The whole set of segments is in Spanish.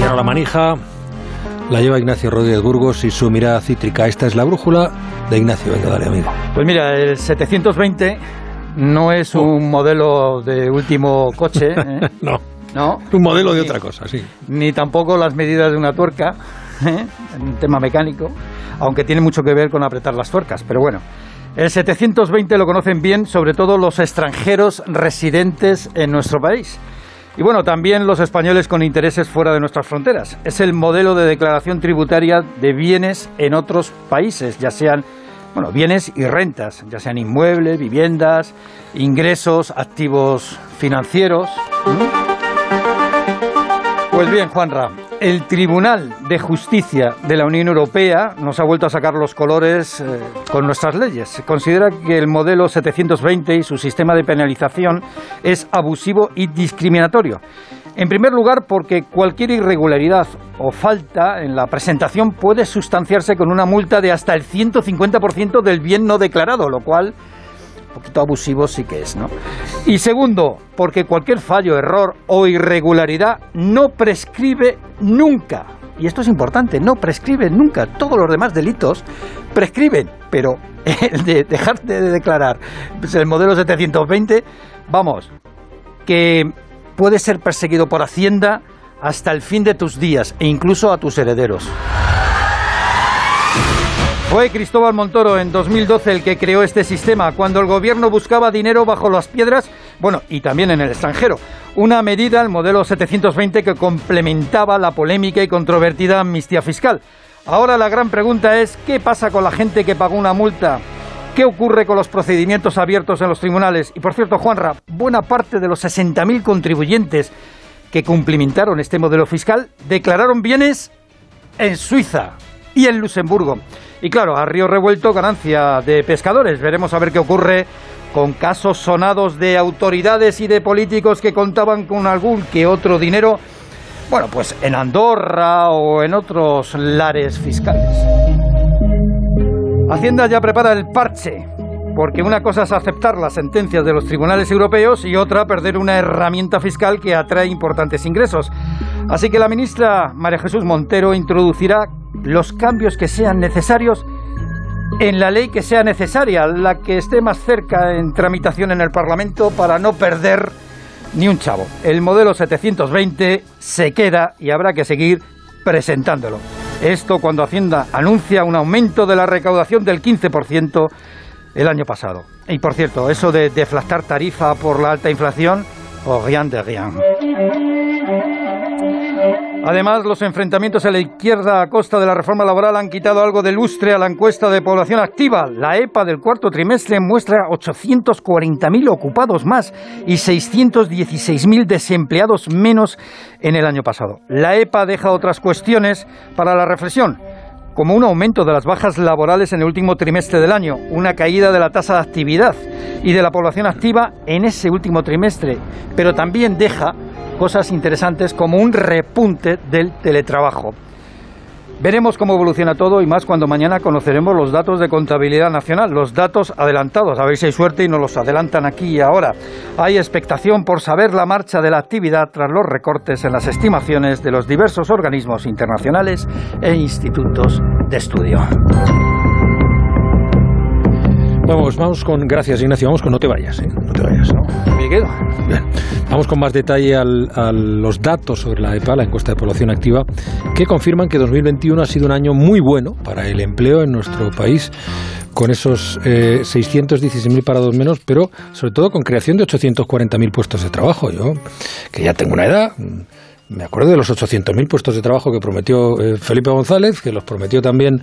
La manija la lleva Ignacio Rodríguez Burgos y su mirada cítrica. Esta es la brújula de Ignacio. Venga, dale, amigo. Pues mira, el 720 no es un modelo de último coche. ¿eh? no. No. Un modelo de otra cosa, sí. Ni tampoco las medidas de una tuerca, ¿eh? un tema mecánico, aunque tiene mucho que ver con apretar las tuercas. Pero bueno, el 720 lo conocen bien, sobre todo los extranjeros residentes en nuestro país. Y bueno, también los españoles con intereses fuera de nuestras fronteras. Es el modelo de declaración tributaria de bienes en otros países, ya sean bueno, bienes y rentas, ya sean inmuebles, viviendas, ingresos, activos financieros. Pues bien, Juanra, el Tribunal de Justicia de la Unión Europea nos ha vuelto a sacar los colores eh, con nuestras leyes. Considera que el modelo 720 y su sistema de penalización es abusivo y discriminatorio. En primer lugar, porque cualquier irregularidad o falta en la presentación puede sustanciarse con una multa de hasta el 150% del bien no declarado, lo cual poquito abusivo sí que es, ¿no? Y segundo, porque cualquier fallo, error o irregularidad no prescribe nunca. Y esto es importante, no prescribe nunca. Todos los demás delitos prescriben, pero el de dejarte de declarar pues el modelo 720, vamos, que puede ser perseguido por Hacienda hasta el fin de tus días e incluso a tus herederos. Fue Cristóbal Montoro en 2012 el que creó este sistema, cuando el gobierno buscaba dinero bajo las piedras, bueno, y también en el extranjero. Una medida, el modelo 720, que complementaba la polémica y controvertida amnistía fiscal. Ahora la gran pregunta es, ¿qué pasa con la gente que pagó una multa? ¿Qué ocurre con los procedimientos abiertos en los tribunales? Y por cierto, Juanra, buena parte de los 60.000 contribuyentes que cumplimentaron este modelo fiscal declararon bienes en Suiza y en Luxemburgo. Y claro, a río revuelto ganancia de pescadores. Veremos a ver qué ocurre con casos sonados de autoridades y de políticos que contaban con algún que otro dinero, bueno, pues en Andorra o en otros lares fiscales. Hacienda ya prepara el parche, porque una cosa es aceptar las sentencias de los tribunales europeos y otra perder una herramienta fiscal que atrae importantes ingresos. Así que la ministra María Jesús Montero introducirá los cambios que sean necesarios en la ley que sea necesaria, la que esté más cerca en tramitación en el Parlamento para no perder ni un chavo. El modelo 720 se queda y habrá que seguir presentándolo. Esto cuando Hacienda anuncia un aumento de la recaudación del 15% el año pasado. Y por cierto, eso de deflactar tarifa por la alta inflación, o rien de rien. Además, los enfrentamientos a la izquierda a costa de la reforma laboral han quitado algo de lustre a la encuesta de población activa. La EPA del cuarto trimestre muestra 840.000 ocupados más y 616.000 desempleados menos en el año pasado. La EPA deja otras cuestiones para la reflexión como un aumento de las bajas laborales en el último trimestre del año, una caída de la tasa de actividad y de la población activa en ese último trimestre, pero también deja cosas interesantes como un repunte del teletrabajo. Veremos cómo evoluciona todo y más cuando mañana conoceremos los datos de contabilidad nacional, los datos adelantados. A ver si hay suerte y nos los adelantan aquí y ahora. Hay expectación por saber la marcha de la actividad tras los recortes en las estimaciones de los diversos organismos internacionales e institutos de estudio. Vamos, vamos con. Gracias, Ignacio. Vamos con. No te vayas, ¿eh? No te vayas, ¿no? Me quedo. Bien. Vamos con más detalle al, a los datos sobre la EPA, la encuesta de población activa, que confirman que 2021 ha sido un año muy bueno para el empleo en nuestro país, con esos eh, 616.000 parados menos, pero sobre todo con creación de 840.000 puestos de trabajo. Yo, que ya tengo una edad. Me acuerdo de los 800.000 puestos de trabajo que prometió eh, Felipe González, que los prometió también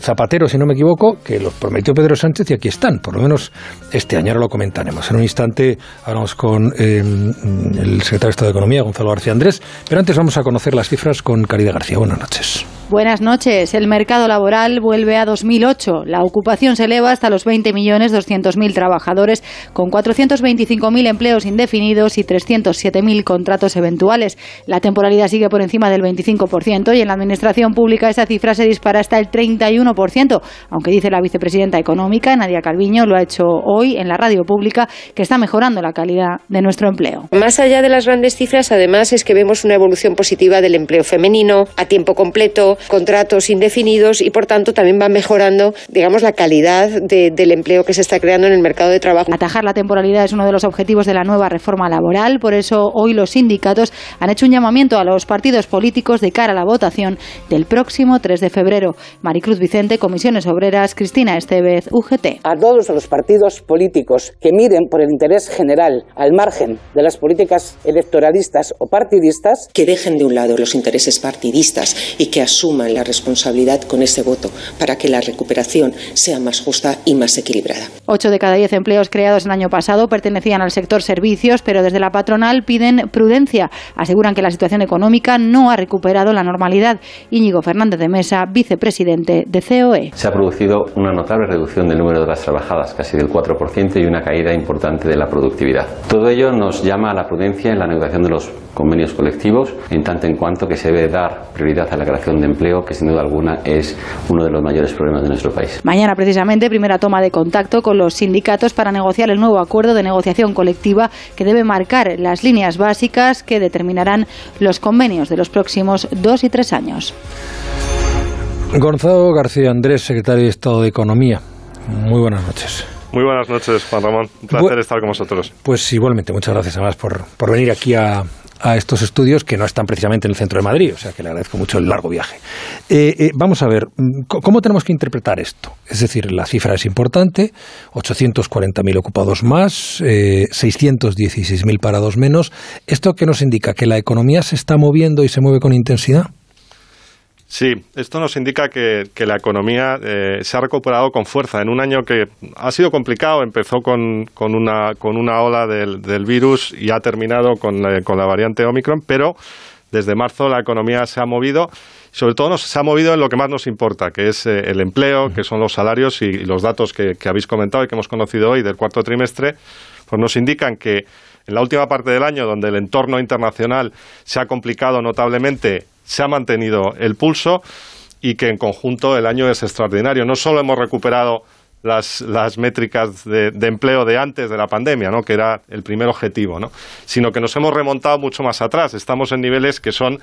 Zapatero, si no me equivoco, que los prometió Pedro Sánchez y aquí están, por lo menos este año. Ahora lo comentaremos. En un instante hablamos con eh, el secretario de Estado de Economía, Gonzalo García Andrés, pero antes vamos a conocer las cifras con Caridad García. Buenas noches. Buenas noches. El mercado laboral vuelve a 2008. La ocupación se eleva hasta los 20.200.000 trabajadores, con 425.000 empleos indefinidos y 307.000 contratos eventuales. La temporalidad sigue por encima del 25% y en la administración pública esa cifra se dispara hasta el 31%, aunque dice la vicepresidenta económica, Nadia Calviño, lo ha hecho hoy en la radio pública, que está mejorando la calidad de nuestro empleo. Más allá de las grandes cifras, además, es que vemos una evolución positiva del empleo femenino a tiempo completo, contratos indefinidos y, por tanto, también va mejorando, digamos, la calidad del empleo que se está creando en el mercado de trabajo. Atajar la temporalidad es uno de los objetivos de la nueva reforma laboral, por eso hoy los sindicatos han hecho un llamamiento a los partidos políticos de cara a la votación del próximo 3 de febrero. Maricruz Vicente, Comisiones Obreras, Cristina Estevez, UGT. A todos los partidos políticos que miren por el interés general al margen de las políticas electoralistas o partidistas, que dejen de un lado los intereses partidistas y que asuman la responsabilidad con ese voto para que la recuperación sea más justa y más equilibrada. Ocho de cada diez empleos creados el año pasado pertenecían al sector servicios, pero desde la patronal piden prudencia. Aseguran que la situación económica no ha recuperado la normalidad. Íñigo Fernández de Mesa, vicepresidente de COE. Se ha producido una notable reducción del número de las trabajadas, casi del 4%, y una caída importante de la productividad. Todo ello nos llama a la prudencia en la negociación de los convenios colectivos, en tanto en cuanto que se debe dar prioridad a la creación de empleo, que sin duda alguna es uno de los mayores problemas de nuestro país. Mañana, precisamente, primera toma de contacto con los sindicatos para negociar el nuevo acuerdo de negociación colectiva que debe marcar las líneas básicas que determinarán los convenios de los próximos dos y tres años. Gonzalo García Andrés, secretario de Estado de Economía. Muy buenas noches. Muy buenas noches, Juan Ramón. Un placer estar con vosotros. Pues igualmente, muchas gracias además por, por venir aquí a, a estos estudios que no están precisamente en el centro de Madrid, o sea que le agradezco mucho el largo viaje. Eh, eh, vamos a ver, ¿cómo tenemos que interpretar esto? Es decir, la cifra es importante, 840.000 ocupados más, eh, 616.000 parados menos. ¿Esto qué nos indica? ¿Que la economía se está moviendo y se mueve con intensidad? Sí, esto nos indica que, la economía eh, se ha recuperado con fuerza en un año que ha sido complicado. Empezó con, con, una, con una ola del, virus y ha terminado con la, con la variante Omicron, pero desde marzo la economía se ha movido sobre todo nos, se ha movido en lo que más nos importa, que es eh, el empleo, que son los salarios y, los datos que, que, habéis comentado y que hemos conocido hoy del cuarto trimestre, pues nos indican que en la última parte del año, donde el entorno internacional se ha complicado notablemente, se ha mantenido el pulso y que en conjunto el año es extraordinario. No solo hemos recuperado las, métricas de, empleo de antes de la pandemia, ¿no? que era el primer objetivo, ¿no? sino que nos hemos remontado mucho más atrás. Estamos en niveles que son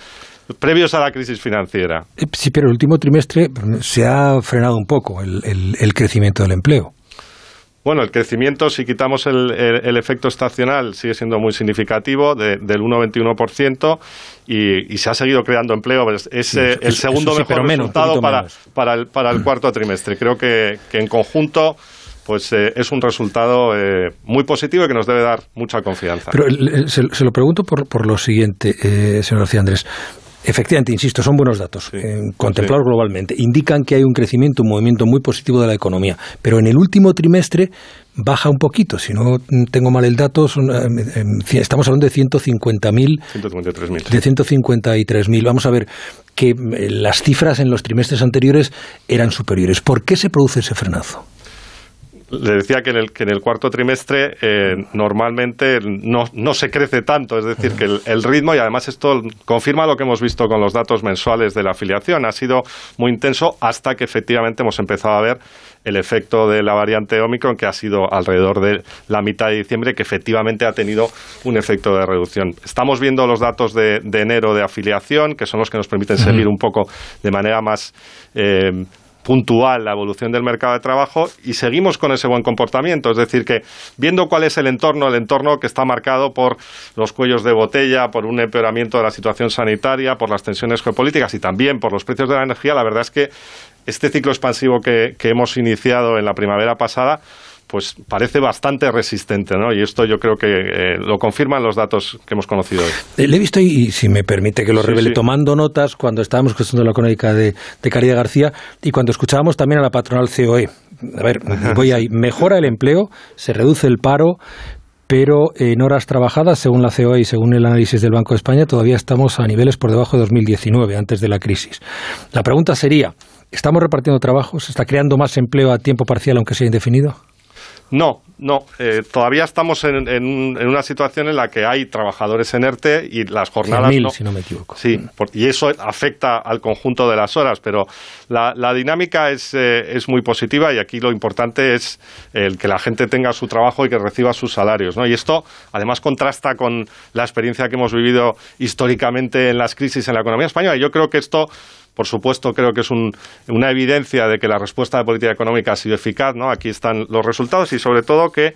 previos a la crisis financiera. Eh, sí, pero el último trimestre se ha frenado un poco el crecimiento del empleo. Bueno, el crecimiento, si quitamos el, efecto estacional, sigue siendo muy significativo, del 1,21%, y, y se ha seguido creando empleo. Es eh, el segundo mejor resultado para, para, el, para el cuarto trimestre. Creo que, en conjunto pues eh, es un resultado eh, muy positivo y que nos debe dar mucha confianza. Pero se, lo pregunto por, por lo siguiente, señor García Andrés. Efectivamente, insisto, son buenos datos, eh, contemplados globalmente. Indican que hay un crecimiento, un movimiento muy positivo de la economía. Pero en el último trimestre baja un poquito. Si no tengo mal el dato, eh, estamos hablando de 150.000. 153.000. De 153.000. Vamos a ver que eh, las cifras en los trimestres anteriores eran superiores. ¿Por qué se produce ese frenazo? Le decía que en el, que en el cuarto trimestre eh, normalmente no, no, se crece tanto, es decir, que el, ritmo, y además esto confirma lo que hemos visto con los datos mensuales de la afiliación, ha sido muy intenso hasta que efectivamente hemos empezado a ver el efecto de la variante Omicron, que ha sido alrededor de la mitad de diciembre, que efectivamente ha tenido un efecto de reducción. Estamos viendo los datos de, enero de afiliación, que son los que nos permiten seguir un poco de manera más eh, puntual la evolución del mercado de trabajo y seguimos con ese buen comportamiento. Es decir, que viendo cuál es el entorno, el entorno que está marcado por los cuellos de botella, por un empeoramiento de la situación sanitaria, por las tensiones geopolíticas y también por los precios de la energía, la verdad es que este ciclo expansivo que, que hemos iniciado en la primavera pasada pues parece bastante resistente, ¿no? Y esto yo creo que eh, lo confirman los datos que hemos conocido hoy. Le he visto, y, si me permite que lo revele, tomando notas cuando estábamos escuchando la crónica de, de Caridad García y cuando escuchábamos también a la patronal COE. A ver, voy ahí. Mejora el empleo, se reduce el paro, pero en horas trabajadas, según la COE y según el análisis del Banco de España, todavía estamos a niveles por debajo de 2019, antes de la crisis. La pregunta sería, ¿estamos repartiendo trabajos? ¿Está creando más empleo a tiempo parcial, aunque sea indefinido? No, no. Eh, todavía estamos en, una situación en la que hay trabajadores en ERTE y las jornadas. Mil, si no me equivoco. Sí, y eso afecta al conjunto de las horas, pero la, dinámica es, eh, es, muy positiva y aquí lo importante es el que la gente tenga su trabajo y que reciba sus salarios. ¿no? Y esto, además, contrasta con la experiencia que hemos vivido históricamente en las crisis en la economía española. Y yo creo que esto por supuesto, creo que es una evidencia de que la respuesta de política económica ha sido eficaz. ¿no? Aquí están los resultados y, sobre todo, que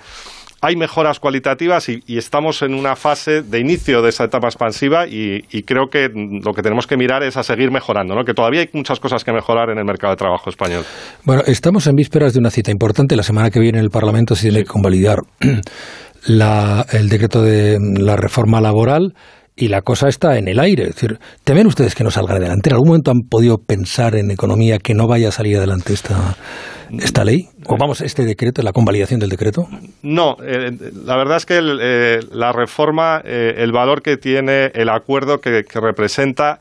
hay mejoras cualitativas y, estamos en una fase de inicio de esa etapa expansiva y, creo que lo que tenemos que mirar es a seguir mejorando, ¿no? que todavía hay muchas cosas que mejorar en el mercado de trabajo español. Bueno, estamos en vísperas de una cita importante. La semana que viene el Parlamento se tiene que convalidar el decreto de la reforma laboral y la cosa está en el aire. Es decir, ¿temen ustedes que no salga adelante? ¿En algún momento han podido pensar en economía que no vaya a salir adelante esta, esta ley? ¿O vamos, este decreto, la convalidación del decreto? No, eh, la verdad es que eh, la reforma, eh, el valor que tiene el acuerdo que representa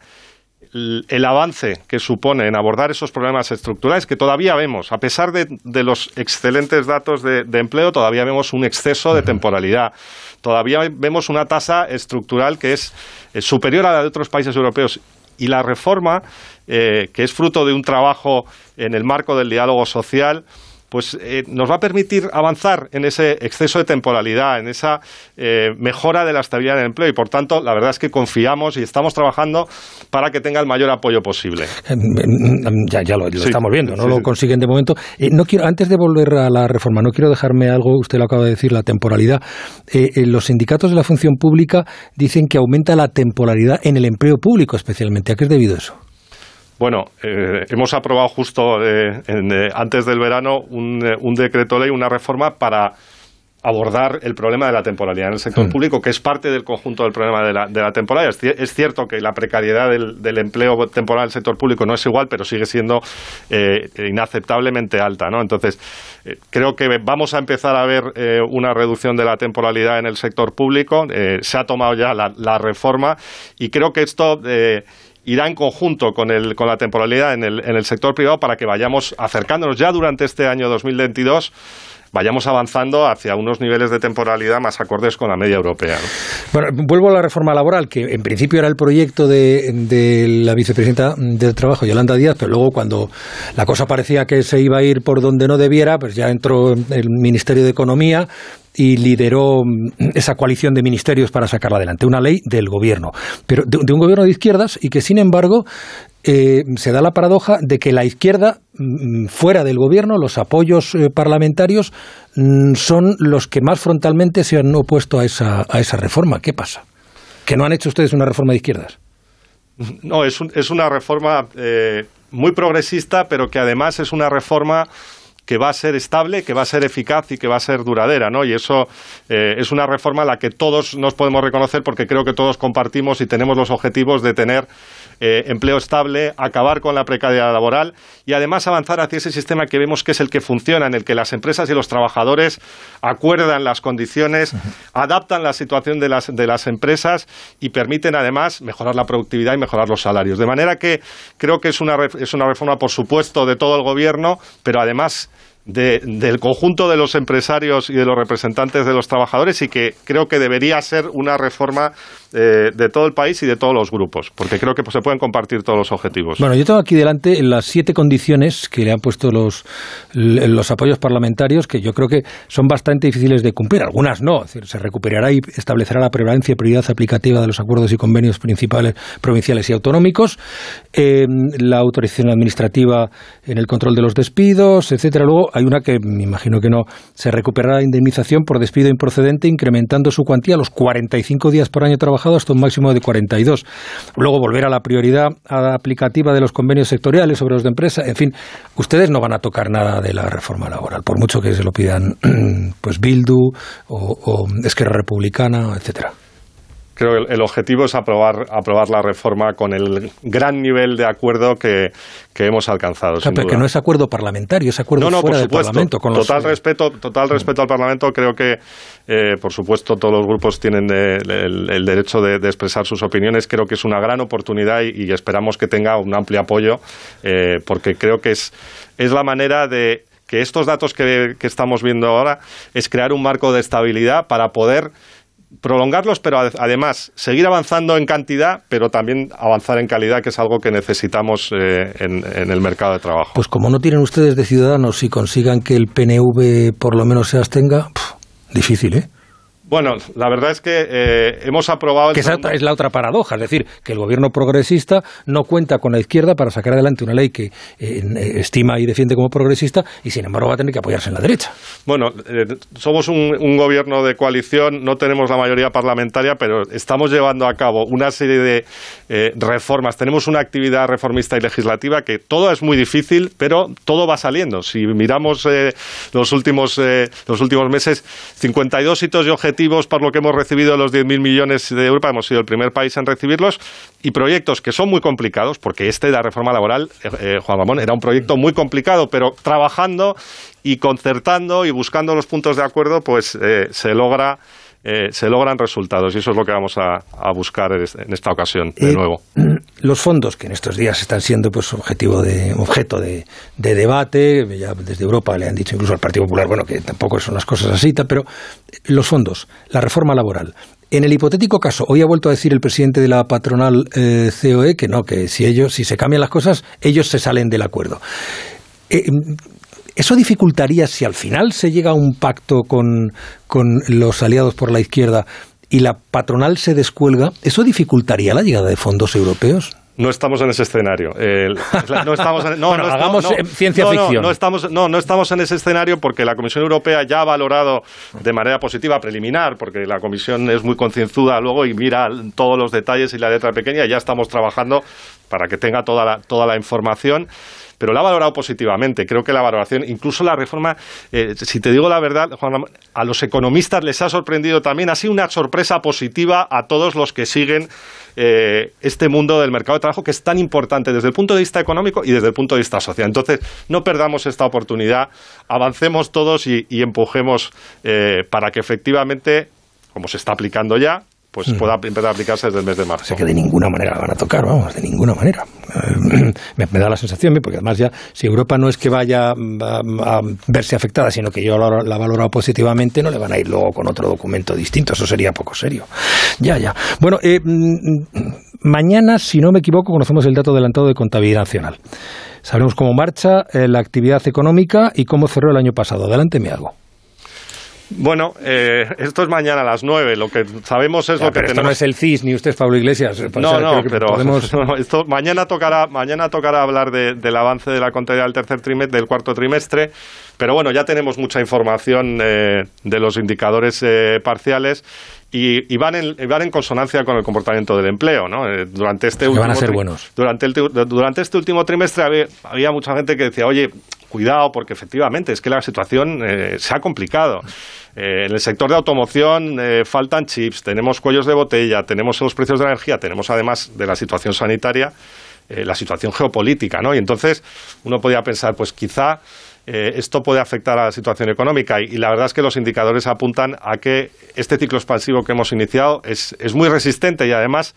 el avance que supone en abordar esos problemas estructurales que todavía vemos, a pesar de, los excelentes datos de, empleo, todavía vemos un exceso de temporalidad, todavía vemos una tasa estructural que es, superior a la de otros países europeos. Y la reforma, eh, que es fruto de un trabajo en el marco del diálogo social, pues eh, nos va a permitir avanzar en ese exceso de temporalidad, en esa eh, mejora de la estabilidad del empleo y por tanto la verdad es que confiamos y estamos trabajando para que tenga el mayor apoyo posible. Em, em, em, ya, ya lo, estamos viendo, no lo consiguen de momento. Eh, no quiero, antes de volver a la reforma, no quiero dejarme algo, usted lo acaba de decir, la temporalidad. los sindicatos de la función pública dicen que aumenta la temporalidad en el empleo público especialmente. ¿A qué es debido eso? Bueno, eh, hemos aprobado justo eh, eh, antes del verano un, un decreto ley, una reforma para abordar el problema de la temporalidad en el sector mm. público, que es parte del conjunto del problema de la, de la temporalidad. Es, cierto que la precariedad del, empleo temporal en el sector público no es igual, pero sigue siendo eh, inaceptablemente alta. ¿no? Entonces, eh, creo que vamos a empezar a ver eh, una reducción de la temporalidad en el sector público. se ha tomado ya la, la, reforma y creo que esto irá en conjunto con, el, con la temporalidad en el, en el sector privado para que vayamos acercándonos ya durante este año 2022 vayamos avanzando hacia unos niveles de temporalidad más acordes con la media europea. Bueno, vuelvo a la reforma laboral, que en principio era el proyecto de, de, la vicepresidenta del Trabajo, Yolanda Díaz, pero luego cuando la cosa parecía que se iba a ir por donde no debiera, pues ya entró el Ministerio de Economía, y lideró esa coalición de ministerios para sacarla adelante, una ley del gobierno, pero de, un gobierno de izquierdas y que sin embargo eh, se da la paradoja de que la izquierda, mm, fuera del gobierno, los apoyos eh, parlamentarios mm, son los que más frontalmente se han opuesto a esa, a esa reforma. ¿Qué pasa? ¿Que no han hecho ustedes una reforma de izquierdas? No, es, es una reforma eh, muy progresista, pero que además es una reforma que va a ser estable, que va a ser eficaz y que va a ser duradera, ¿no? Y eso eh, es una reforma a la que todos nos podemos reconocer porque creo que todos compartimos y tenemos los objetivos de tener eh, empleo estable, acabar con la precariedad laboral y además avanzar hacia ese sistema que vemos que es el que funciona, en el que las empresas y los trabajadores acuerdan las condiciones, adaptan la situación de las, de las empresas y permiten además mejorar la productividad y mejorar los salarios. De manera que creo que es una, es una reforma, por supuesto, de todo el gobierno, pero además del conjunto de los empresarios y de los representantes de los trabajadores y que creo que debería ser una reforma eh, de todo el país y de todos los grupos, porque creo que pues, se pueden compartir todos los objetivos. Bueno, yo tengo aquí delante las siete condiciones que le han puesto los, los apoyos parlamentarios, que yo creo que son bastante difíciles de cumplir. Algunas no, es decir, se recuperará y establecerá la prevalencia y prioridad aplicativa de los acuerdos y convenios principales provinciales y autonómicos, eh, la autorización administrativa en el control de los despidos, etcétera. Luego hay una que me imagino que no, se recuperará la indemnización por despido improcedente, incrementando su cuantía a los 45 días por año trabajado hasta un máximo de 42. Luego volver a la prioridad aplicativa de los convenios sectoriales sobre los de empresa. En fin, ustedes no van a tocar nada de la reforma laboral, por mucho que se lo pidan pues Bildu o, Esquerra Republicana, etcétera. Creo que el objetivo es aprobar, aprobar la reforma con el gran nivel de acuerdo que, hemos alcanzado. pero que no es acuerdo parlamentario, es acuerdo fuera del Parlamento. Con total, respeto, total respeto al Parlamento. Creo que, eh, por supuesto, todos los grupos tienen el, derecho de, expresar sus opiniones. Creo que es una gran oportunidad y, esperamos que tenga un amplio apoyo, eh, porque creo que es, es la manera de que estos datos que, estamos viendo ahora es crear un marco de estabilidad para poder prolongarlos, pero además seguir avanzando en cantidad, pero también avanzar en calidad, que es algo que necesitamos eh, en, el mercado de trabajo. Pues como no tienen ustedes de ciudadanos y consigan que el PNV por lo menos se abstenga, difícil, ¿eh? Bueno, la verdad es que eh, hemos aprobado... Que esa es la otra paradoja, es decir, que el gobierno progresista no cuenta con la izquierda para sacar adelante una ley que eh, eh, estima y defiende como progresista y sin embargo va a tener que apoyarse en la derecha. Bueno, somos un, gobierno de coalición, no tenemos la mayoría parlamentaria, pero estamos llevando a cabo una serie de reformas. Tenemos una actividad reformista y legislativa que todo es muy difícil, pero todo va saliendo. Si miramos los, últimos, los últimos meses, 52 hitos y objetivos por lo que hemos recibido los 10.000 millones de Europa, hemos sido el primer país en recibirlos, y proyectos que son muy complicados, porque este de la reforma laboral, eh, eh, Juan Ramón, era un proyecto muy complicado, pero trabajando y concertando y buscando los puntos de acuerdo, pues eh, se logra eh, se logran resultados y eso es lo que vamos a, buscar en esta ocasión de eh, nuevo. Los fondos que en estos días están siendo pues objetivo de objeto de, debate, ya desde Europa le han dicho incluso al Partido Popular, bueno, que tampoco son las cosas así, pero los fondos, la reforma laboral, en el hipotético caso, hoy ha vuelto a decir el presidente de la patronal eh, COE que no, que si ellos, si se cambian las cosas, ellos se salen del acuerdo. ¿Eso dificultaría si al final se llega a un pacto con, los aliados por la izquierda y la patronal se descuelga? ¿Eso dificultaría la llegada de fondos europeos? no estamos en ese escenario. no estamos no, hagamos ciencia ficción. No, estamos, no, no estamos en ese escenario porque la Comisión Europea ya ha valorado de manera positiva, preliminar, porque la Comisión es muy concienzuda luego y mira todos los detalles y la letra pequeña. Ya estamos trabajando para que tenga toda la, toda la información pero la ha valorado positivamente. Creo que la valoración, incluso la reforma, eh, si te digo la verdad, Juan, a los economistas les ha sorprendido también, ha sido una sorpresa positiva a todos los que siguen eh, este mundo del mercado de trabajo que es tan importante desde el punto de vista económico y desde el punto de vista social. Entonces, no perdamos esta oportunidad, avancemos todos y, empujemos eh, para que efectivamente, como se está aplicando ya, pues pueda empezar a aplicarse desde el mes de marzo. O sea que de ninguna manera la van a tocar, vamos, de ninguna manera. Eh, me, da la sensación, porque además ya, si Europa no es que vaya a, verse afectada, sino que yo la, ha valorado positivamente, no le van a ir luego con otro documento distinto, eso sería poco serio. Ya, ya. Bueno, eh, mm, mañana, si no me equivoco, conocemos el dato adelantado de contabilidad nacional. Sabremos cómo marcha eh, la actividad económica y cómo cerró el año pasado. Adelante, me hago. Bueno, eh, esto es mañana a las nueve. Lo que sabemos es lo que pero Esto no es el CIS ni usted es Pablo Iglesias. No, no, pero esto mañana tocará mañana tocará hablar del avance de la contabilidad del tercer trimestre, del cuarto trimestre. Pero bueno, ya tenemos mucha información eh, de los indicadores eh, parciales y, van, en, van en consonancia con el comportamiento del empleo. ¿no? durante este último van a ser buenos. Durante, durante este último trimestre había, había mucha gente que decía, oye, cuidado, porque efectivamente es que la situación eh, se ha complicado. Eh, en el sector de automoción eh, faltan chips, tenemos cuellos de botella, tenemos los precios de la energía, tenemos además de la situación sanitaria la situación geopolítica, ¿no? Y entonces uno podía pensar, pues quizá esto puede afectar a la situación económica y, la verdad es que los indicadores apuntan a que este ciclo expansivo que hemos iniciado es, es muy resistente y además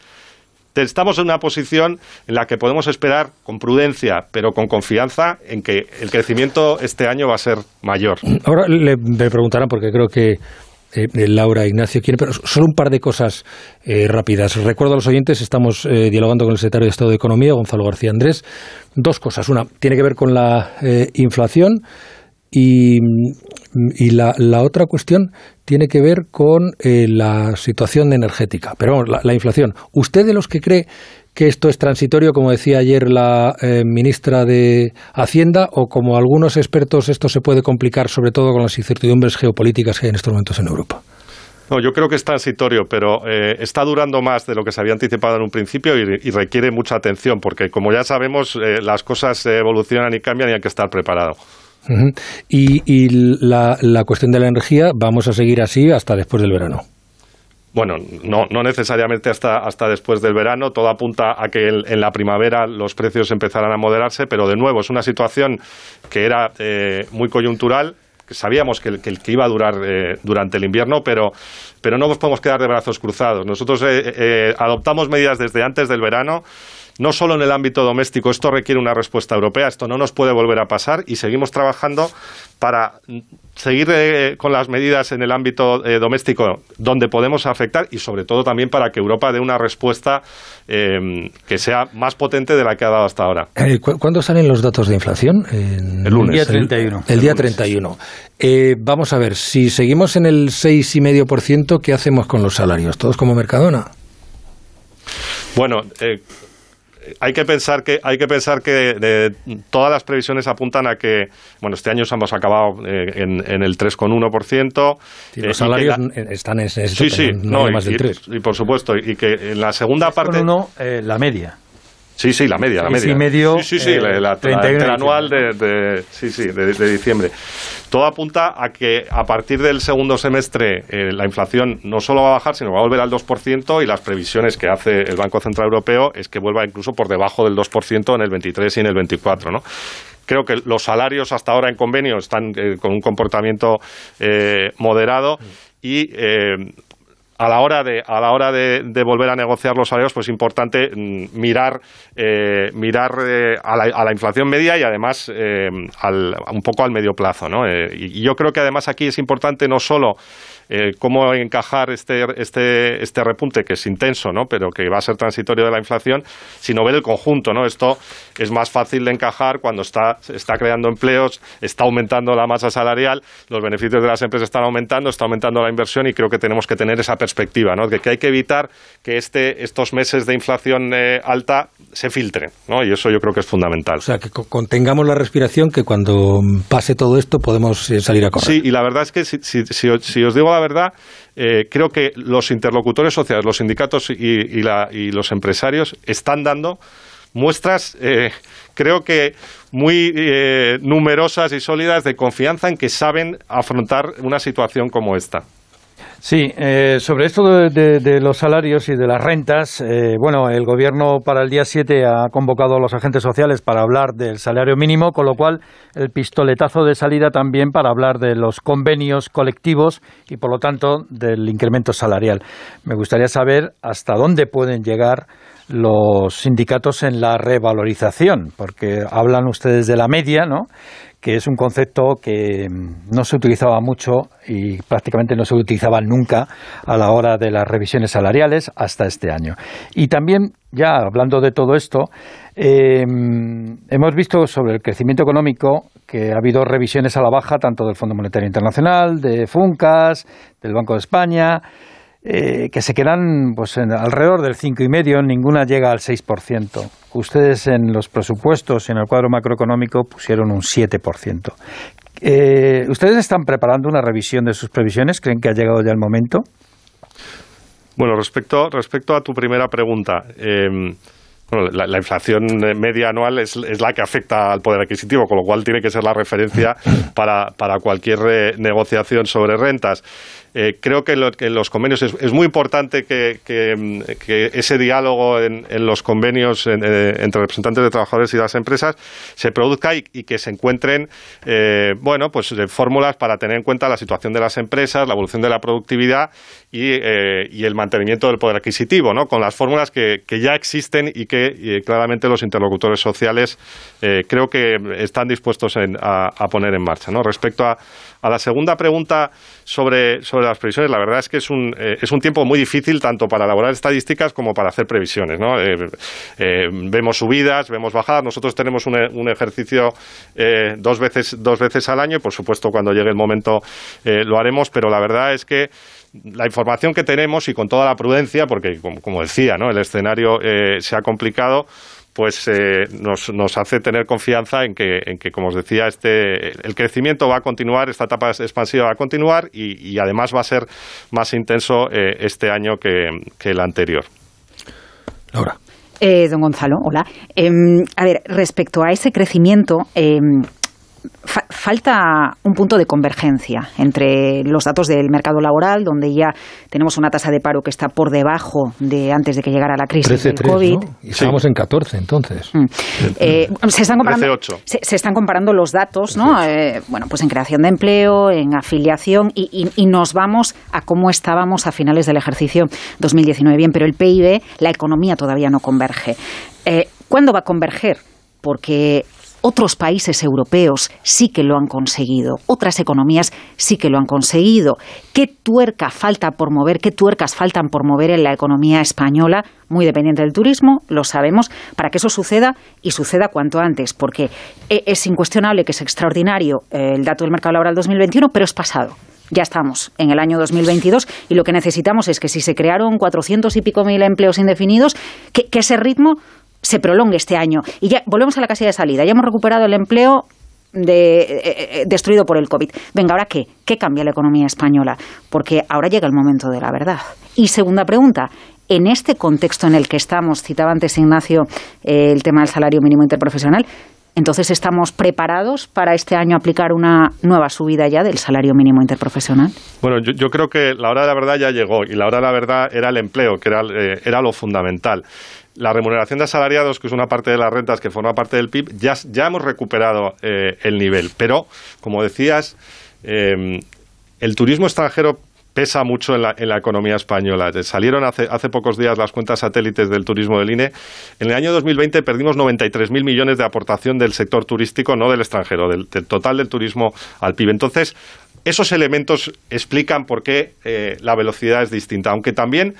estamos en una posición en la que podemos esperar con prudencia, pero con confianza en que el crecimiento este año va a ser mayor. Ahora le, preguntarán, porque creo que eh, Laura Ignacio quiere, pero solo un par de cosas eh, rápidas. Recuerdo a los oyentes, estamos eh, dialogando con el secretario de Estado de Economía, Gonzalo García Andrés. Dos cosas. Una, tiene que ver con la inflación y, la, la, otra cuestión tiene que ver con eh, la situación energética. Pero vamos, la, inflación. ¿Usted de los que cree que esto es transitorio, como decía ayer la eh, ministra de Hacienda, o como algunos expertos esto se puede complicar, sobre todo con las incertidumbres geopolíticas que hay en estos momentos en Europa? No, yo creo que es transitorio, pero eh, está durando más de lo que se había anticipado en un principio y, requiere mucha atención, porque como ya sabemos, las cosas evolucionan y cambian y hay que estar preparado. Y, la, cuestión de la energía, vamos a seguir así hasta después del verano. Bueno, no, no necesariamente hasta, hasta después del verano. Todo apunta a que en, la primavera los precios empezarán a moderarse, pero de nuevo es una situación que era eh, muy coyuntural. Sabíamos que, que, que, iba a durar eh, durante el invierno, pero, pero no nos podemos quedar de brazos cruzados. Nosotros eh, adoptamos medidas desde antes del verano no solo en el ámbito doméstico, esto requiere una respuesta europea, esto no nos puede volver a pasar y seguimos trabajando para seguir eh, con las medidas en el ámbito eh, doméstico donde podemos afectar y sobre todo también para que Europa dé una respuesta eh, que sea más potente de la que ha dado hasta ahora. ¿Cuándo salen los datos de inflación? el lunes. El día 31. El, día 31. vamos a ver, si seguimos en el 6,5%, ¿qué hacemos con los salarios? ¿Todos como Mercadona? Bueno, hay que pensar que hay que pensar que todas las previsiones apuntan a que bueno este año hemos acabado eh, en, el 3,1%. Sí, los eh, salarios están en ese sí, sí, no, más del 3. Y, por supuesto y que en la segunda parte uno, eh, la media. Sí, sí, la media, la media. Y medio, sí, sí, sí, la, la, anual de, sí, sí, de, diciembre. Todo apunta a que a partir del segundo semestre eh, la inflación no solo va a bajar, sino va a volver al 2% y las previsiones que hace el Banco Central Europeo es que vuelva incluso por debajo del 2% en el 23 y en el 24, ¿no? creo que los salarios hasta ahora en convenio están eh, con un comportamiento eh, moderado y a la hora de a la hora de, volver a negociar los salarios pues es importante mm, mirar eh, mirar eh, a, la, inflación media y además eh, un poco al medio plazo ¿no? y yo creo que además aquí es importante no solo eh, cómo encajar este, este, este repunte que es intenso, ¿no? pero que va a ser transitorio de la inflación, sino ver el conjunto. ¿no? Esto es más fácil de encajar cuando está, está creando empleos, está aumentando la masa salarial, los beneficios de las empresas están aumentando, está aumentando la inversión y creo que tenemos que tener esa perspectiva, ¿no? que, que hay que evitar que este, estos meses de inflación eh, alta se filtren. ¿no? Y eso yo creo que es fundamental. O sea, que contengamos la respiración, que cuando pase todo esto podemos eh, salir a correr. Sí, y la verdad es que si, si, si, si os digo la verdad, eh, creo que los interlocutores sociales, los sindicatos y, los empresarios están dando muestras, eh, creo que muy eh, numerosas y sólidas de confianza en que saben afrontar una situación como esta. Sí, eh, sobre esto de, los salarios y de las rentas, eh, bueno, el Gobierno para el día 7 ha convocado a los agentes sociales para hablar del salario mínimo, con lo cual el pistoletazo de salida también para hablar de los convenios colectivos y, por lo tanto, del incremento salarial. Me gustaría saber hasta dónde pueden llegar los sindicatos en la revalorización, porque hablan ustedes de la media, ¿no? Que es un concepto que mm, no se utilizaba mucho y prácticamente no se utilizaba nunca a la hora de las revisiones salariales hasta este año. Y también, ya hablando de todo esto, em, hemos visto sobre el crecimiento económico que ha habido revisiones a la baja tanto del Fondo Monetario Internacional, de FUNCAS, del Banco de España. Eh, que se quedan pues, en, alrededor del cinco y medio, ninguna llega al 6%. Ustedes en los presupuestos, en el cuadro macroeconómico, pusieron un 7%. Eh, ¿Ustedes están preparando una revisión de sus previsiones? ¿Creen que ha llegado ya el momento? Bueno, respecto, respecto a tu primera pregunta, eh, la, inflación media anual es, la que afecta al poder adquisitivo, con lo cual tiene que ser la referencia para, para cualquier negociación sobre rentas. Eh, creo que, en los convenios es, muy importante que, ese diálogo en, los convenios eh, entre representantes de trabajadores y las empresas se produzca y, que se encuentren eh, bueno pues fórmulas para tener en cuenta la situación de las empresas, la evolución de la productividad y, el mantenimiento del poder adquisitivo, ¿no? con las fórmulas que, ya existen y que claramente los interlocutores sociales creo que están dispuestos a, a, poner en marcha. ¿no? Respecto a a la segunda pregunta sobre, sobre las previsiones, la verdad es que es un, eh, es un tiempo muy difícil tanto para elaborar estadísticas como para hacer previsiones. ¿no? Eh, eh, vemos subidas, vemos bajadas. Nosotros tenemos un, un ejercicio dos, veces, dos veces al año y, por supuesto, cuando llegue el momento lo haremos, pero la verdad es que la información que tenemos y con toda la prudencia, porque como, decía, ¿no? el escenario se ha complicado, pues eh, nos, nos, hace tener confianza en que, en que, como os decía, este, el crecimiento va a continuar, esta etapa expansiva va a continuar y, además va a ser más intenso eh, este año que, el anterior. Laura. Eh, don Gonzalo, hola. Em, a ver, respecto a ese crecimiento, falta un punto de convergencia entre los datos del mercado laboral, donde ya tenemos una tasa de paro que está por debajo de antes de que llegara la crisis del COVID. Y estamos en 14 entonces. Mm. Eh, se, están comparando, se, están comparando los datos, ¿no? Eh, bueno, pues en creación de empleo, en afiliación y, nos vamos a cómo estábamos a finales del ejercicio 2019. Bien, pero el PIB, la economía todavía no converge. Eh, ¿Cuándo va a converger? Porque otros países europeos sí que lo han conseguido, otras economías sí que lo han conseguido. ¿Qué tuerca falta por mover, qué tuercas faltan por mover en la economía española, muy dependiente del turismo, lo sabemos, para que eso suceda y suceda cuanto antes? Porque e, es incuestionable que es extraordinario eh, el dato del mercado laboral 2021, pero es pasado. Ya estamos en el año 2022 y lo que necesitamos es que si se crearon 400 y pico mil empleos indefinidos, que ese ritmo se prolongue este año. Y ya volvemos a la casilla de salida. Ya hemos recuperado el empleo de, eh, eh, destruido por el COVID. Venga, ¿ahora qué? ¿Qué cambia la economía española? Porque ahora llega el momento de la verdad. Y segunda pregunta, en este contexto en el que estamos, citaba antes Ignacio eh, el tema del salario mínimo interprofesional, entonces, ¿estamos preparados para este año aplicar una nueva subida ya del salario mínimo interprofesional? Bueno, yo, creo que la hora de la verdad ya llegó y la hora de la verdad era el empleo, que era, era lo fundamental la remuneración de asalariados, que es una parte de las rentas que forma parte del PIB, ya, ya hemos recuperado eh, el nivel. Pero, como decías, eh, el turismo extranjero pesa mucho en la, en la economía española. Salieron hace, hace, pocos días las cuentas satélites del turismo del INE. En el año 2020 perdimos 93.000 millones de aportación del sector turístico, no del extranjero, del, total del turismo al PIB. Entonces, esos elementos explican por qué eh, la velocidad es distinta, aunque también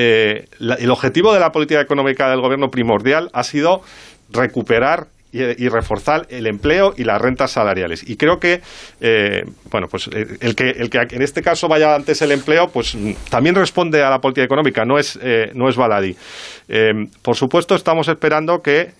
eh, el objetivo de la política económica del gobierno primordial ha sido recuperar y, reforzar el empleo y las rentas salariales. Y creo que, eh, bueno, pues eh, el que, el que en este caso vaya antes el empleo, pues también responde a la política económica, no es, eh, no es baladí. Por supuesto, estamos esperando que,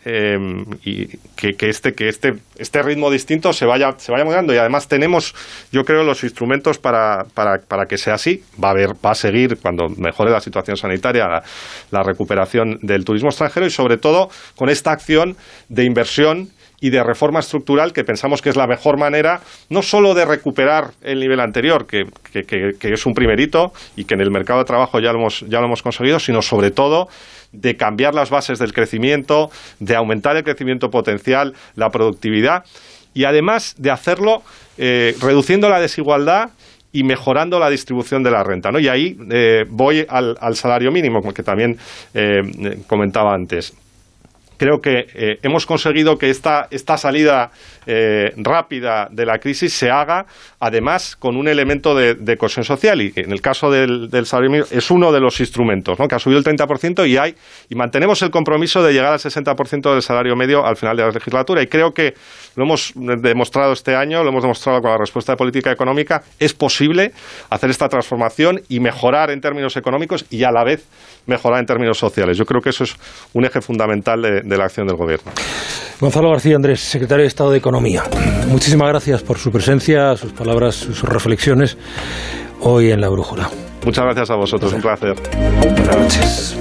y que, este, que este, este ritmo distinto se vaya, se vaya mudando y además tenemos, yo creo, los instrumentos para, para, para que sea así. Va a, haber, va a seguir, cuando mejore la situación sanitaria, la recuperación del turismo extranjero y sobre todo con esta acción de inversión y de reforma estructural que pensamos que es la mejor manera no solo de recuperar el nivel anterior, que, es un primerito y que en el mercado de trabajo ya lo, hemos, ya lo hemos conseguido, sino sobre todo de cambiar las bases del crecimiento, de aumentar el crecimiento potencial, la productividad y además de hacerlo eh, reduciendo la desigualdad y mejorando la distribución de la renta. ¿no? Y ahí eh, voy al, salario mínimo, que también eh, comentaba antes creo que hemos conseguido que esta, esta salida eh, rápida de la crisis se haga, además, con un elemento de, cohesión social. Y en el caso del, salario mínimo es uno de los instrumentos, que ha subido el 30% y, hay, y mantenemos el compromiso de llegar al 60% del salario medio al final de la legislatura. Y creo que lo hemos demostrado este año, lo hemos demostrado con la respuesta de política económica, es posible hacer esta transformación y mejorar en términos económicos y a la vez mejorar en términos sociales. Yo creo que eso es un eje fundamental de, de la acción del Gobierno. Gonzalo García Andrés, secretario de Estado de Economía. Muchísimas gracias por su presencia, sus palabras, sus reflexiones hoy en La Brújula. Muchas gracias a vosotros, un placer. Buenas noches.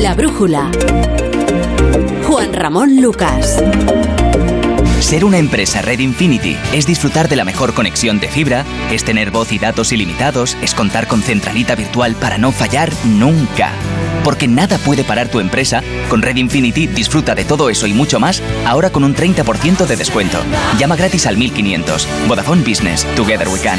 La Brújula. Juan Ramón Lucas. Ser una empresa Red Infinity es disfrutar de la mejor conexión de fibra, es tener voz y datos ilimitados, es contar con centralita virtual para no fallar nunca. Porque nada puede parar tu empresa, con Red Infinity disfruta de todo eso y mucho más, ahora con un 30% de descuento. Llama gratis al 1500. Vodafone Business. Together we can.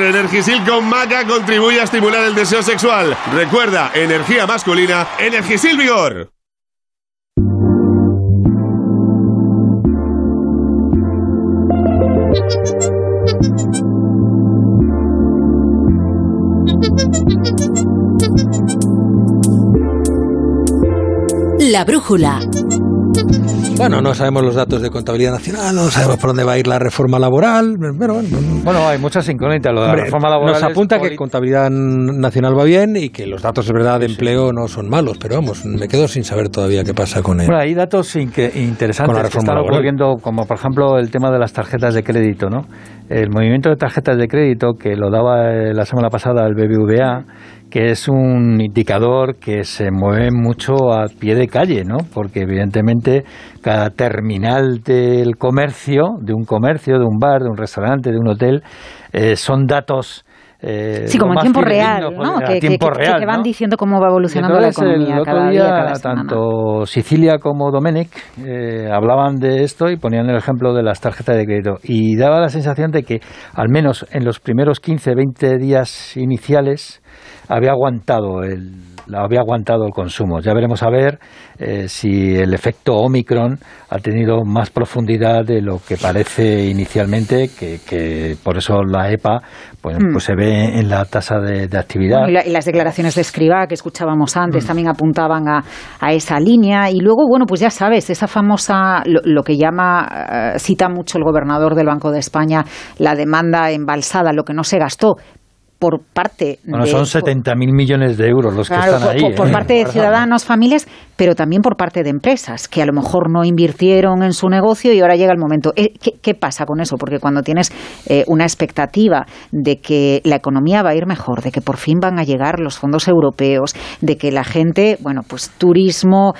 Energisil con maca contribuye a estimular el deseo sexual. Recuerda, energía masculina, Energisil Vigor. La brújula. Bueno, no sabemos los datos de contabilidad nacional, no sabemos por dónde va a ir la reforma laboral. Pero bueno, hay muchas incógnitas. Lo de la reforma laboral nos apunta que contabilidad nacional va bien y que los datos de verdad de empleo no son malos, pero vamos, me quedo sin saber todavía qué pasa con él. Bueno, hay datos interesantes que están ocurriendo, como por ejemplo el tema de las tarjetas de crédito, ¿no? El movimiento de tarjetas de crédito que lo daba eh, la semana pasada el BBVA que es un indicador que se mueve mucho a pie de calle, ¿no? Porque evidentemente cada terminal del comercio, de un comercio, de un bar, de un restaurante, de un hotel, eh, son datos eh, sí, como en tiempo real, ¿no? Que, que, van diciendo cómo va evolucionando la economía cada día, Tanto Sicilia como Domenic eh, hablaban de esto y ponían el ejemplo de las tarjetas de crédito. Y daba la sensación de que, al menos en los primeros 15, 20 días iniciales, había aguantado el, había aguantado el consumo. Ya veremos a ver eh, si el efecto Omicron ha tenido más profundidad de lo que parece inicialmente, que, por eso la EPA pues, hmm. pues se ve en la tasa de, actividad. y, las declaraciones de Escribá que escuchábamos antes hmm. también apuntaban a, a, esa línea. Y luego, bueno, pues ya sabes, esa famosa, lo, que llama, eh, cita mucho el gobernador del Banco de España, la demanda embalsada, lo que no se gastó por parte bueno, son 70.000 millones de euros los que están ahí. Por, ¿eh? parte de ciudadanos, familias, pero también por parte de empresas que a lo mejor no invirtieron en su negocio y ahora llega el momento. Eh, ¿Qué, pasa con eso? Porque cuando tienes eh, una expectativa de que la economía va a ir mejor, de que por fin van a llegar los fondos europeos, de que la gente, bueno, pues turismo,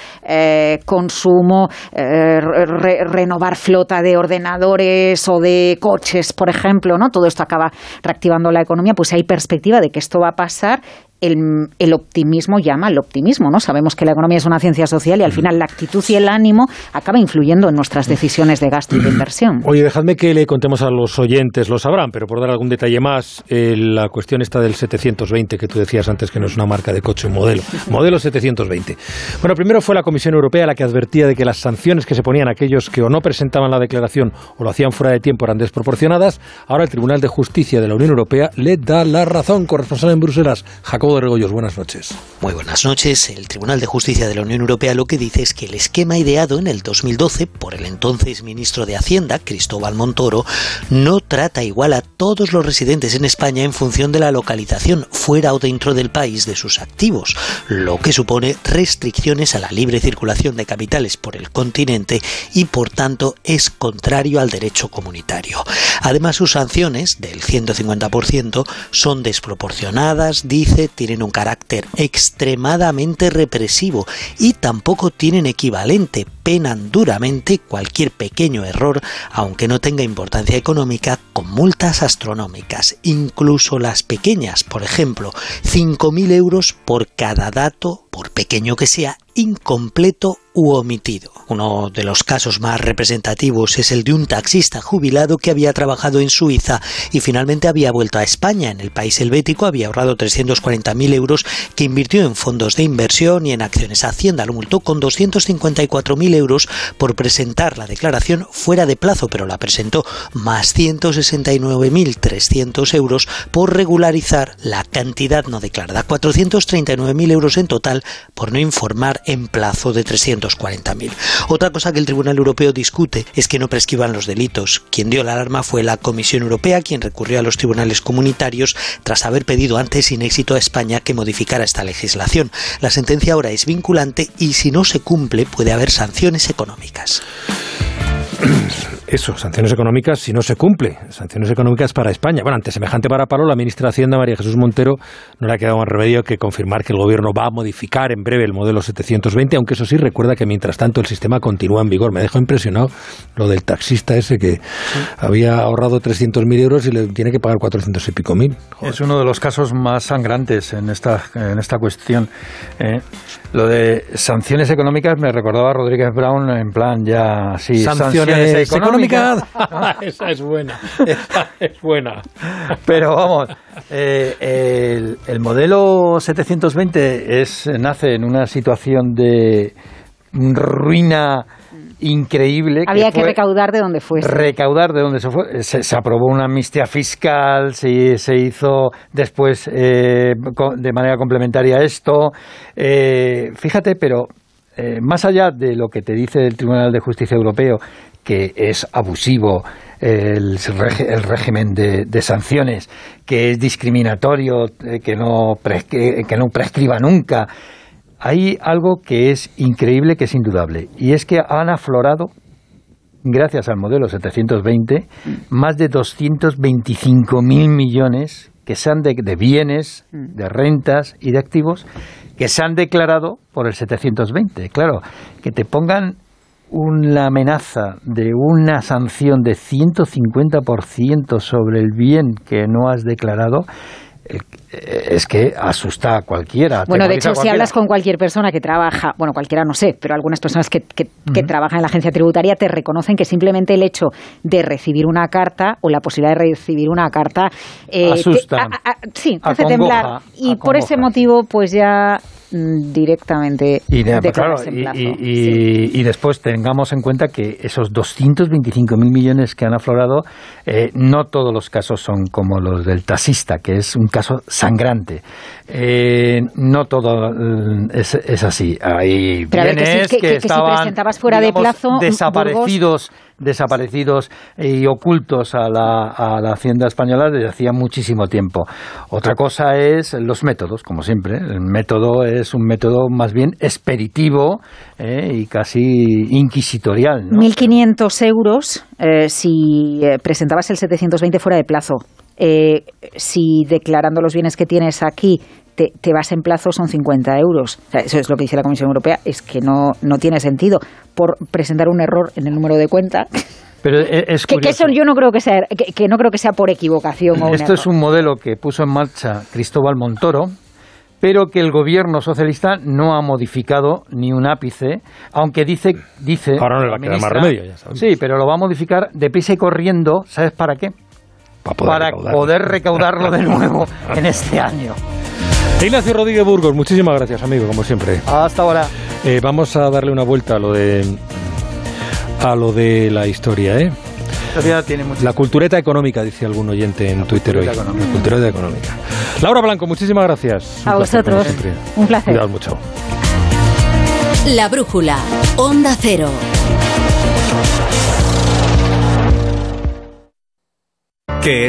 consumo, renovar flota de ordenadores o de coches, por ejemplo, ¿no? Todo esto acaba reactivando la economía, pues hay perspectiva de que esto va a pasar el, optimismo llama al optimismo, ¿no? Sabemos que la economía es una ciencia social y al final la actitud y el ánimo acaba influyendo en nuestras decisiones de gasto y de inversión. Oye, dejadme que le contemos a los oyentes, lo sabrán, pero por dar algún detalle más, eh, la cuestión está del 720 que tú decías antes que no es una marca de coche, un modelo. Modelo 720. Bueno, primero fue la Comisión Europea la que advertía de que las sanciones que se ponían a aquellos que o no presentaban la declaración o lo hacían fuera de tiempo eran desproporcionadas. Ahora el Tribunal de Justicia de la Unión Europea le da la razón. Corresponsal en Bruselas, Jacobo Regoyos, buenas noches. Muy buenas noches. El Tribunal de Justicia de la Unión Europea lo que dice es que el esquema ideado en el 2012 por el entonces ministro de Hacienda, Cristóbal Montoro, no trata igual a todos los residentes en España en función de la localización fuera o dentro del país de sus activos, lo que supone restricciones a la libre circulación de capitales por el continente y por tanto es contrario al derecho comunitario. Además, sus sanciones del 150% son desproporcionadas, dice, tienen un carácter extremadamente represivo y tampoco tienen equivalente, penan duramente cualquier pequeño error, aunque no tenga importancia económica, con multas astronómicas, incluso las pequeñas, por ejemplo, 5.000 euros por cada dato, por pequeño que sea, incompleto u omitido. Uno de los casos más representativos es el de un taxista jubilado que había trabajado en Suiza y finalmente había vuelto a España. En el país helvético había ahorrado 340.000 euros que invirtió en fondos de inversión y en acciones. Hacienda lo multó con 254.000 euros por presentar la declaración fuera de plazo, pero la presentó más 169.300 euros por regularizar la cantidad no declarada. 439.000 euros en total por no informar en plazo de 340.000. Otra cosa que el Tribunal Europeo discute es que no prescriban los delitos. Quien dio la alarma fue la Comisión Europea, quien recurrió a los tribunales comunitarios tras haber pedido antes sin éxito a España que modificara esta legislación. La sentencia ahora es vinculante y si no se cumple puede haber sanciones económicas eso, sanciones económicas si no se cumple, sanciones económicas para España. Bueno, ante semejante parapalo, la ministra de Hacienda, María Jesús Montero, no le ha quedado más remedio que confirmar que el gobierno va a modificar en breve el modelo 720, aunque eso sí, recuerda que mientras tanto el sistema continúa en vigor. Me dejó impresionado lo del taxista ese que había ahorrado 300.000 euros y le tiene que pagar 400 y pico mil. Es uno de los casos más sangrantes en esta, en esta cuestión. ¿eh? Lo de sanciones económicas me recordaba a Rodríguez Brown en plan ya sanciones, económicas. esa es buena, esa es buena. Pero vamos, eh, el, modelo 720 es nace en una situación de ruina increíble. Había que, recaudar de donde fuese. Recaudar de donde se fue. Se, aprobó una amnistía fiscal, se, se hizo después eh, de manera complementaria esto. Eh, fíjate, pero eh, más allá de lo que te dice el Tribunal de Justicia Europeo, que es abusivo el, régimen de, sanciones, que es discriminatorio, eh, que no, que no prescriba nunca, hay algo que es increíble, que es indudable, y es que han aflorado gracias al modelo 720, más de 225.000 millones que se han de, de, bienes, de rentas y de activos que se han declarado por el 720. Claro, que te pongan una amenaza de una sanción de 150% sobre el bien que no has declarado es que asusta a cualquiera. Bueno, de hecho, si hablas con cualquier persona que trabaja, bueno, cualquiera no sé, pero algunas personas que, que, trabajan en la agencia tributaria te reconocen que simplemente el hecho de recibir una carta o la posibilidad de recibir una carta... Eh, asusta. sí, te hace temblar. Y por ese motivo, pues ya directamente y, y, después tengamos en cuenta que esos 225.000 millones que han aflorado, eh, no todos los casos son como los del taxista, que es un caso sangrante. Eh, no todo mm, es, así. Hay bienes que, estaban fuera de plazo, desaparecidos desaparecidos y ocultos a la, Hacienda española desde hacía muchísimo tiempo. Otra cosa es los métodos, como siempre. El método es un método más bien expeditivo eh, y casi inquisitorial. 1.500 euros eh, si eh, presentabas el 720 fuera de plazo. Si declarando los bienes que tienes aquí te, vas en plazo son 50 euros. eso es lo que dice la Comisión Europea, es que no, no tiene sentido por presentar un error en el número de cuenta. Pero e, es que, eso yo no creo que sea que, no creo que sea por equivocación. O Esto es un modelo que puso en marcha Cristóbal Montoro, pero que el gobierno socialista no ha modificado ni un ápice, aunque dice dice ahora no le va a quedar más remedio, ya sabes. Sí, pero lo va a modificar deprisa y corriendo, ¿sabes para qué? Para poder recaudarlo de nuevo en este año. Ignacio Rodríguez Burgos, muchísimas gracias, amigo, como siempre. Hasta ahora. Eh, vamos a darle una vuelta a lo de a lo de la historia, ¿eh? La cultureta económica, dice algún oyente en Twitter hoy. La cultureta económica. Laura Blanco, muchísimas gracias. A vosotros. Un placer. Cuidado mucho. La brújula. Onda cero. ¿Qué es